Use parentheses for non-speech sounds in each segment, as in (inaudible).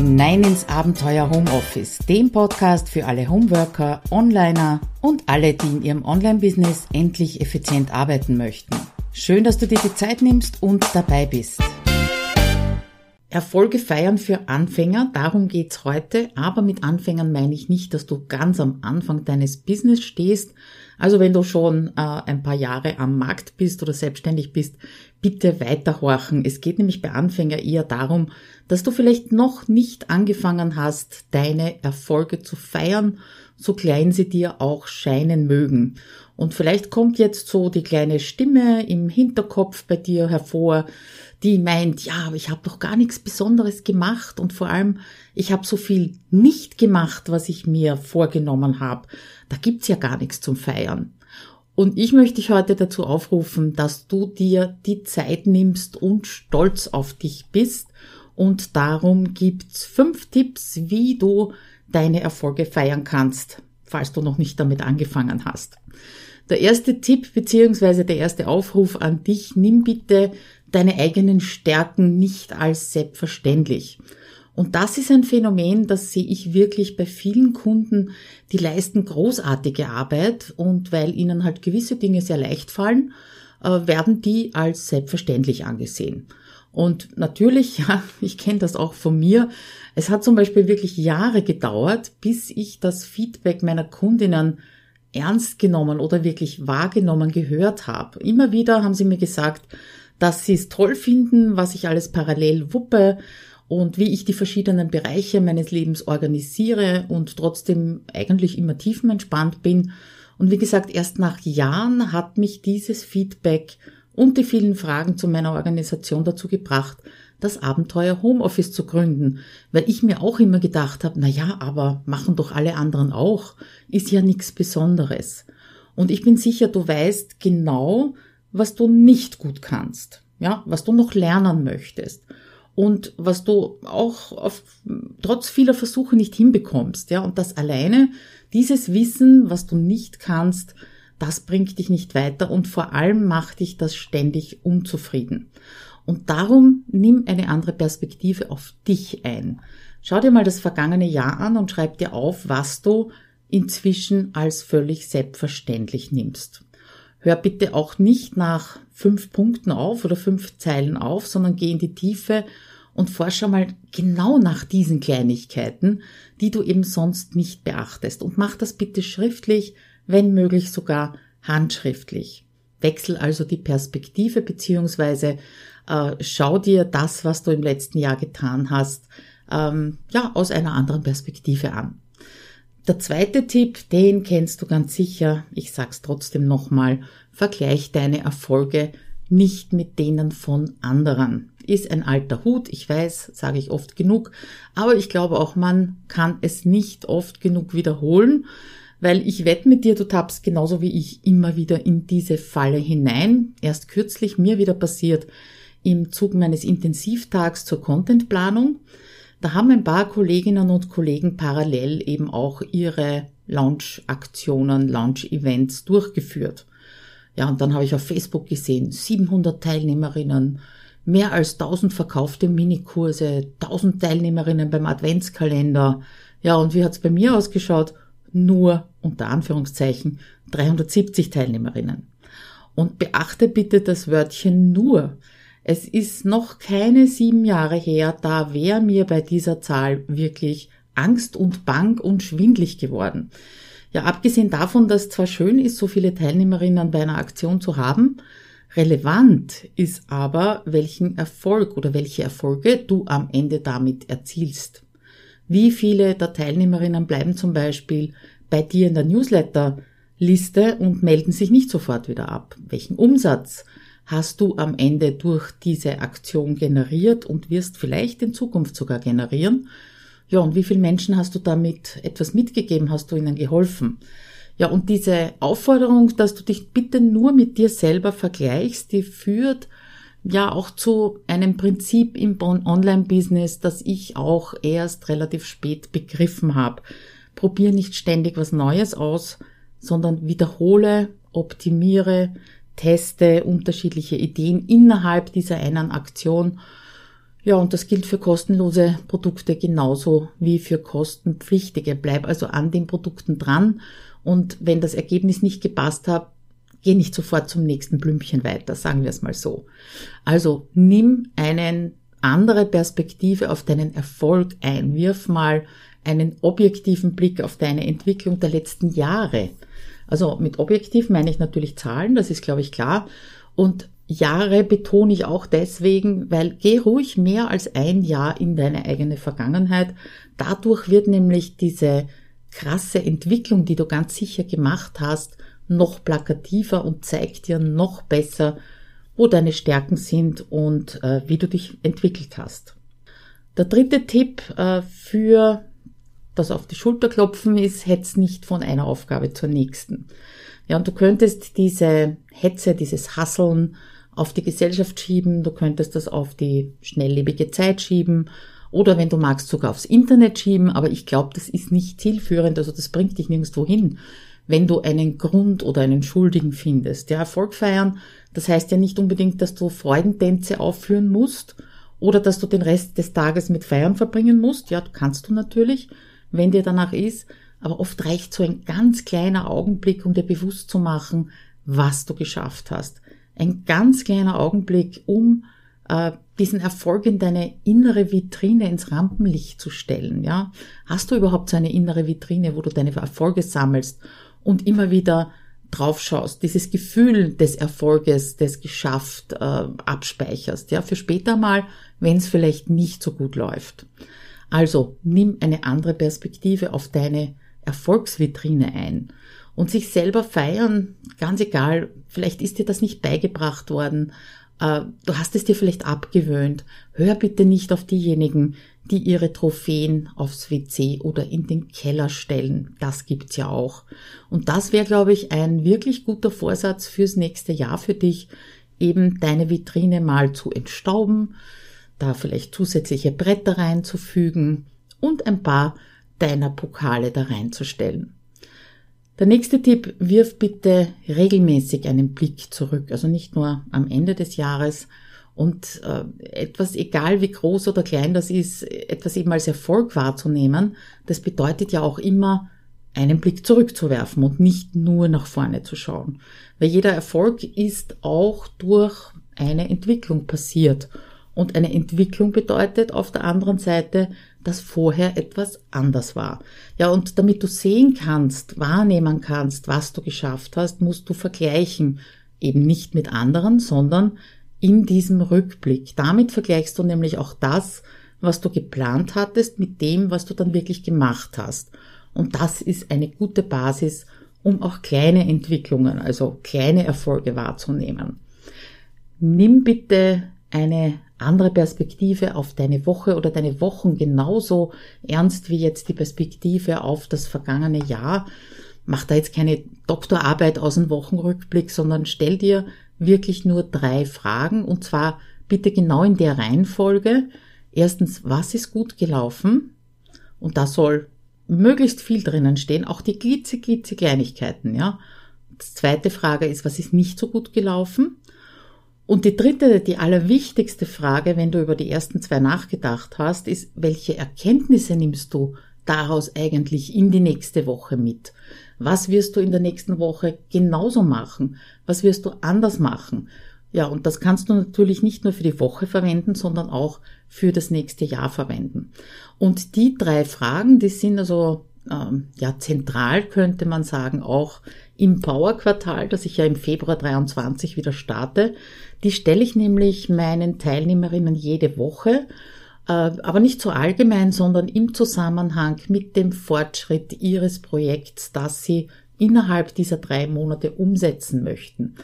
hinein ins Abenteuer Homeoffice, dem Podcast für alle Homeworker, Onliner und alle, die in ihrem Online-Business endlich effizient arbeiten möchten. Schön, dass du dir die Zeit nimmst und dabei bist. Erfolge feiern für Anfänger, darum geht's heute, aber mit Anfängern meine ich nicht, dass du ganz am Anfang deines Business stehst. Also wenn du schon äh, ein paar Jahre am Markt bist oder selbstständig bist, bitte weiterhorchen. Es geht nämlich bei Anfänger eher darum, dass du vielleicht noch nicht angefangen hast, deine Erfolge zu feiern, so klein sie dir auch scheinen mögen. Und vielleicht kommt jetzt so die kleine Stimme im Hinterkopf bei dir hervor, die meint, ja, aber ich habe doch gar nichts Besonderes gemacht und vor allem, ich habe so viel nicht gemacht, was ich mir vorgenommen habe. Da gibt's ja gar nichts zum Feiern. Und ich möchte dich heute dazu aufrufen, dass du dir die Zeit nimmst und stolz auf dich bist. Und darum gibt's fünf Tipps, wie du deine Erfolge feiern kannst, falls du noch nicht damit angefangen hast. Der erste Tipp beziehungsweise der erste Aufruf an dich, nimm bitte deine eigenen Stärken nicht als selbstverständlich. Und das ist ein Phänomen, das sehe ich wirklich bei vielen Kunden, die leisten großartige Arbeit und weil ihnen halt gewisse Dinge sehr leicht fallen, äh, werden die als selbstverständlich angesehen. Und natürlich, (laughs) ja, ich kenne das auch von mir. Es hat zum Beispiel wirklich Jahre gedauert, bis ich das Feedback meiner Kundinnen ernst genommen oder wirklich wahrgenommen gehört habe. Immer wieder haben sie mir gesagt, dass sie es toll finden, was ich alles parallel wuppe und wie ich die verschiedenen Bereiche meines Lebens organisiere und trotzdem eigentlich immer tiefenentspannt bin. Und wie gesagt, erst nach Jahren hat mich dieses Feedback und die vielen Fragen zu meiner Organisation dazu gebracht, das Abenteuer Homeoffice zu gründen, weil ich mir auch immer gedacht habe, na ja, aber machen doch alle anderen auch, ist ja nichts Besonderes. Und ich bin sicher, du weißt genau, was du nicht gut kannst, ja, was du noch lernen möchtest und was du auch auf, trotz vieler Versuche nicht hinbekommst, ja, und das alleine, dieses Wissen, was du nicht kannst, das bringt dich nicht weiter und vor allem macht dich das ständig unzufrieden. Und darum nimm eine andere Perspektive auf dich ein. Schau dir mal das vergangene Jahr an und schreib dir auf, was du inzwischen als völlig selbstverständlich nimmst. Hör bitte auch nicht nach fünf Punkten auf oder fünf Zeilen auf, sondern geh in die Tiefe und forsche mal genau nach diesen Kleinigkeiten, die du eben sonst nicht beachtest. Und mach das bitte schriftlich, wenn möglich sogar handschriftlich. Wechsel also die Perspektive beziehungsweise äh, schau dir das, was du im letzten Jahr getan hast, ähm, ja, aus einer anderen Perspektive an. Der zweite Tipp, den kennst du ganz sicher. Ich sag's trotzdem nochmal. Vergleich deine Erfolge nicht mit denen von anderen. Ist ein alter Hut, ich weiß, sage ich oft genug, aber ich glaube auch, man kann es nicht oft genug wiederholen, weil ich wette mit dir, du tappst genauso wie ich immer wieder in diese Falle hinein. Erst kürzlich mir wieder passiert im Zug meines Intensivtags zur Contentplanung. Da haben ein paar Kolleginnen und Kollegen parallel eben auch ihre Launch-Aktionen, Launch-Events durchgeführt. Ja, und dann habe ich auf Facebook gesehen, 700 Teilnehmerinnen, mehr als 1000 verkaufte Minikurse, 1000 Teilnehmerinnen beim Adventskalender. Ja, und wie hat's bei mir ausgeschaut? Nur, unter Anführungszeichen, 370 Teilnehmerinnen. Und beachte bitte das Wörtchen nur. Es ist noch keine sieben Jahre her, da wäre mir bei dieser Zahl wirklich Angst und Bang und schwindlig geworden. Ja, abgesehen davon, dass zwar schön ist, so viele Teilnehmerinnen bei einer Aktion zu haben, relevant ist aber, welchen Erfolg oder welche Erfolge du am Ende damit erzielst. Wie viele der Teilnehmerinnen bleiben zum Beispiel bei dir in der Newsletter-Liste und melden sich nicht sofort wieder ab? Welchen Umsatz hast du am Ende durch diese Aktion generiert und wirst vielleicht in Zukunft sogar generieren. Ja, und wie viele Menschen hast du damit etwas mitgegeben, hast du ihnen geholfen? Ja, und diese Aufforderung, dass du dich bitte nur mit dir selber vergleichst, die führt ja auch zu einem Prinzip im Online-Business, das ich auch erst relativ spät begriffen habe. Probier nicht ständig was Neues aus, sondern wiederhole, optimiere, teste unterschiedliche Ideen innerhalb dieser einen Aktion. Ja, und das gilt für kostenlose Produkte genauso wie für kostenpflichtige. Bleib also an den Produkten dran und wenn das Ergebnis nicht gepasst hat, geh nicht sofort zum nächsten Blümchen weiter, sagen wir es mal so. Also nimm einen andere Perspektive auf deinen Erfolg ein. Wirf mal einen objektiven Blick auf deine Entwicklung der letzten Jahre. Also mit objektiv meine ich natürlich Zahlen, das ist glaube ich klar. Und Jahre betone ich auch deswegen, weil geh ruhig mehr als ein Jahr in deine eigene Vergangenheit. Dadurch wird nämlich diese krasse Entwicklung, die du ganz sicher gemacht hast, noch plakativer und zeigt dir noch besser, wo deine Stärken sind und äh, wie du dich entwickelt hast. Der dritte Tipp äh, für das auf die Schulter klopfen ist, hetz nicht von einer Aufgabe zur nächsten. Ja, und du könntest diese Hetze, dieses Hasseln auf die Gesellschaft schieben, du könntest das auf die schnelllebige Zeit schieben oder wenn du magst sogar aufs Internet schieben, aber ich glaube, das ist nicht zielführend, also das bringt dich nirgendwo hin, wenn du einen Grund oder einen Schuldigen findest. Ja, Erfolg feiern, das heißt ja nicht unbedingt, dass du Freudentänze aufführen musst oder dass du den Rest des Tages mit Feiern verbringen musst. Ja, kannst du natürlich, wenn dir danach ist, aber oft reicht so ein ganz kleiner Augenblick, um dir bewusst zu machen, was du geschafft hast. Ein ganz kleiner Augenblick, um äh, diesen Erfolg in deine innere Vitrine ins Rampenlicht zu stellen. Ja, hast du überhaupt so eine innere Vitrine, wo du deine Erfolge sammelst und immer wieder draufschaust, dieses Gefühl des Erfolges, des geschafft, äh, abspeicherst, ja, für später mal, wenn es vielleicht nicht so gut läuft. Also nimm eine andere Perspektive auf deine Erfolgsvitrine ein. Und sich selber feiern, ganz egal, vielleicht ist dir das nicht beigebracht worden, äh, du hast es dir vielleicht abgewöhnt. Hör bitte nicht auf diejenigen, die ihre Trophäen aufs WC oder in den Keller stellen. Das gibt's ja auch. Und das wäre, glaube ich, ein wirklich guter Vorsatz fürs nächste Jahr für dich, eben deine Vitrine mal zu entstauben, da vielleicht zusätzliche Bretter reinzufügen und ein paar deiner Pokale da reinzustellen. Der nächste Tipp, wirf bitte regelmäßig einen Blick zurück, also nicht nur am Ende des Jahres und äh, etwas, egal wie groß oder klein das ist, etwas eben als Erfolg wahrzunehmen, das bedeutet ja auch immer, einen Blick zurückzuwerfen und nicht nur nach vorne zu schauen. Weil jeder Erfolg ist auch durch eine Entwicklung passiert. Und eine Entwicklung bedeutet auf der anderen Seite, dass vorher etwas anders war. Ja, und damit du sehen kannst, wahrnehmen kannst, was du geschafft hast, musst du vergleichen. Eben nicht mit anderen, sondern in diesem Rückblick. Damit vergleichst du nämlich auch das, was du geplant hattest, mit dem, was du dann wirklich gemacht hast. Und das ist eine gute Basis, um auch kleine Entwicklungen, also kleine Erfolge wahrzunehmen. Nimm bitte eine andere Perspektive auf deine Woche oder deine Wochen genauso ernst wie jetzt die Perspektive auf das vergangene Jahr. Mach da jetzt keine Doktorarbeit aus dem Wochenrückblick, sondern stell dir wirklich nur drei Fragen und zwar bitte genau in der Reihenfolge. Erstens, was ist gut gelaufen? Und da soll möglichst viel drinnen stehen, auch die glitze, glitze Kleinigkeiten, ja. Die zweite Frage ist, was ist nicht so gut gelaufen? Und die dritte, die allerwichtigste Frage, wenn du über die ersten zwei nachgedacht hast, ist, welche Erkenntnisse nimmst du daraus eigentlich in die nächste Woche mit? Was wirst du in der nächsten Woche genauso machen? Was wirst du anders machen? Ja, und das kannst du natürlich nicht nur für die Woche verwenden, sondern auch für das nächste Jahr verwenden. Und die drei Fragen, die sind also ähm, ja zentral, könnte man sagen, auch im Power-Quartal, das ich ja im Februar 23 wieder starte. Die stelle ich nämlich meinen Teilnehmerinnen jede Woche, äh, aber nicht so allgemein, sondern im Zusammenhang mit dem Fortschritt ihres Projekts, das sie innerhalb dieser drei Monate umsetzen möchten.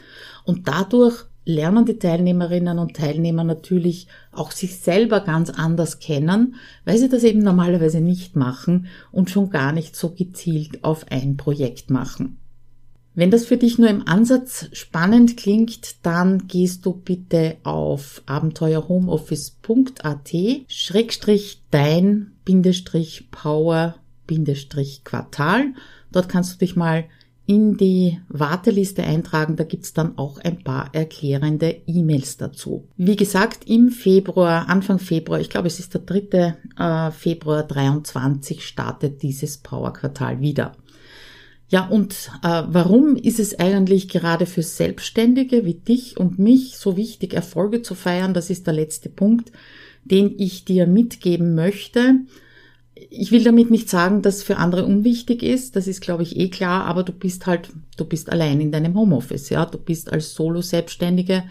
Und dadurch lernen die Teilnehmerinnen und Teilnehmer natürlich auch sich selber ganz anders kennen, weil sie das eben normalerweise nicht machen und schon gar nicht so gezielt auf ein Projekt machen. Wenn das für dich nur im Ansatz spannend klingt, dann gehst du bitte auf abenteuerhomeoffice.at schrägstrich dein Power Quartal. Dort kannst du dich mal in die Warteliste eintragen. Da gibt's dann auch ein paar erklärende E-Mails dazu. Wie gesagt, im Februar, Anfang Februar, ich glaube es ist der 3. Äh, Februar 23, startet dieses Powerquartal wieder. Ja, und äh, warum ist es eigentlich gerade für Selbstständige wie dich und mich so wichtig, Erfolge zu feiern? Das ist der letzte Punkt, den ich dir mitgeben möchte ich will damit nicht sagen, dass für andere unwichtig ist, das ist, glaube ich, eh klar, aber du bist halt, du bist allein in deinem Homeoffice, ja, du bist als Solo-Selbstständige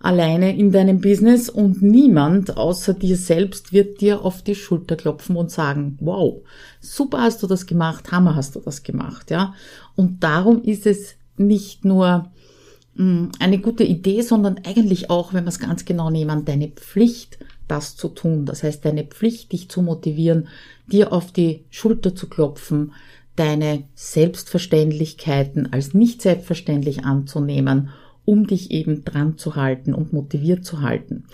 alleine in deinem Business und niemand außer dir selbst wird dir auf die Schulter klopfen und sagen, wow, super hast du das gemacht, hammer hast du das gemacht, ja. Und darum ist es nicht nur mh, hm, eine gute Idee, sondern eigentlich auch, wenn wir es ganz genau nehmen, deine Pflicht, das zu tun. Das heißt, deine Pflicht, dich zu motivieren, dir auf die Schulter zu klopfen, deine Selbstverständlichkeiten als nicht selbstverständlich anzunehmen, um dich eben dran zu halten und motiviert zu halten.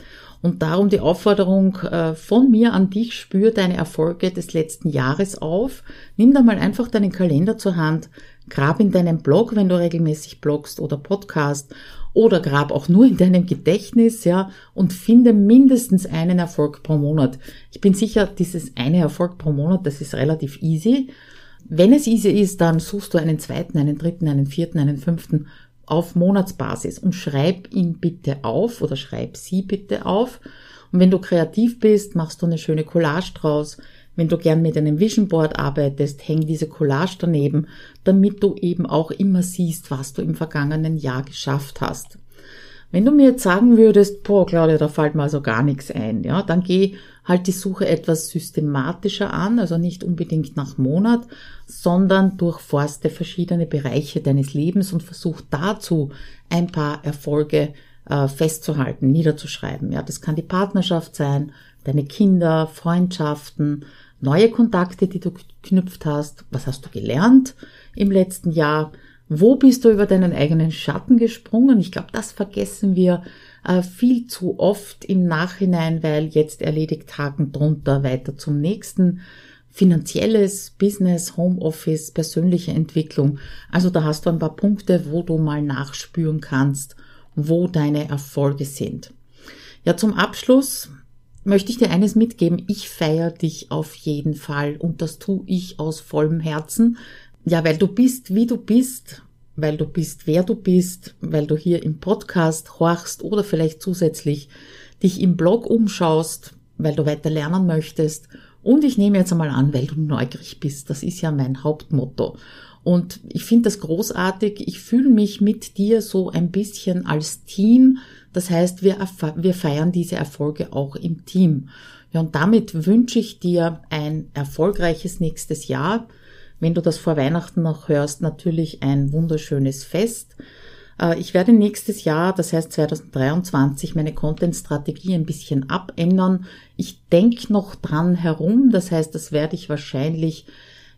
Und darum die Aufforderung äh, von mir an dich, spür deine Erfolge des letzten Jahres auf. Nimm da mal einfach deinen Kalender zur Hand, grab in deinem Blog, wenn du regelmäßig blogst oder Podcast oder grab auch nur in deinem Gedächtnis, ja, und finde mindestens einen Erfolg pro Monat. Ich bin sicher, dieses eine Erfolg pro Monat, das ist relativ easy. Wenn es easy ist, dann suchst du einen zweiten, einen dritten, einen vierten, einen fünften auf Monatsbasis und schreib ihn bitte auf oder schreib sie bitte auf. Und wenn du kreativ bist, machst du eine schöne Collage draus, wenn du gern mit einem Vision Board arbeitest, häng diese Collage daneben, damit du eben auch immer siehst, was du im vergangenen Jahr geschafft hast. Wenn du mir jetzt sagen würdest, boah, Claudia, da fällt mir also gar nichts ein, ja, dann geh halt die Suche etwas systematischer an, also nicht unbedingt nach Monat, sondern durchforste verschiedene Bereiche deines Lebens und versuch dazu ein paar Erfolge äh, festzuhalten, niederzuschreiben. Ja, das kann die Partnerschaft sein, deine Kinder, Freundschaften, neue Kontakte, die du geknüpft hast, was hast du gelernt im letzten Jahr, wo bist du über deinen eigenen Schatten gesprungen? Ich glaube, das vergessen wir äh, viel zu oft im Nachhinein, weil jetzt erledigt Haken drunter, weiter zum nächsten. Finanzielles, Business, Homeoffice, persönliche Entwicklung. Also da hast du ein paar Punkte, wo du mal nachspüren kannst, wo deine Erfolge sind. Ja, zum Abschluss möchte ich dir eines mitgeben. Ich feiere dich auf jeden Fall und das tue ich aus vollem Herzen. Ja, weil du bist, wie du bist, weil du bist, wer du bist, weil du hier im Podcast horchst oder vielleicht zusätzlich dich im Blog umschaust, weil du weiter lernen möchtest. Und ich nehme jetzt einmal an, weil du neugierig bist. Das ist ja mein Hauptmotto. Und ich finde das großartig. Ich fühle mich mit dir so ein bisschen als Team. Das heißt, wir, wir feiern diese Erfolge auch im Team. Ja, und damit wünsche ich dir ein erfolgreiches nächstes Jahr. Wenn du das vor Weihnachten noch hörst, natürlich ein wunderschönes Fest. Äh, ich werde nächstes Jahr, das heißt 2023, meine Content-Strategie ein bisschen abändern. Ich denke noch dran herum, das heißt, das werde ich wahrscheinlich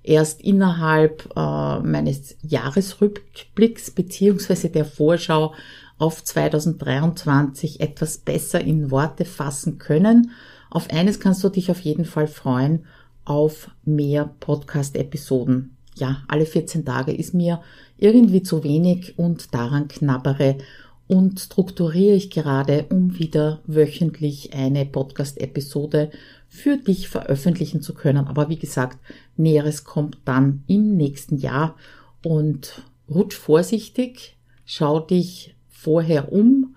erst innerhalb äh, meines Jahresrückblicks beziehungsweise der Vorschau auf 2023 etwas besser in Worte fassen können. Auf eines kannst du dich auf jeden Fall freuen, auf mehr Podcast-Episoden. Ja, alle 14 Tage ist mir irgendwie zu wenig und daran knabbere und strukturiere ich gerade, um wieder wöchentlich eine Podcast-Episode für dich veröffentlichen zu können. Aber wie gesagt, Näheres kommt dann im nächsten Jahr und rutsch vorsichtig, schau dich vorher um,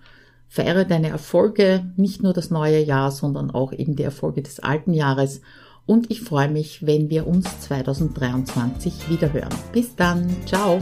feiere deine Erfolge, nicht nur das neue Jahr, sondern auch eben die Erfolge des alten Jahres. Und ich freue mich, wenn wir uns 2023 wiederhören. Bis dann, ciao!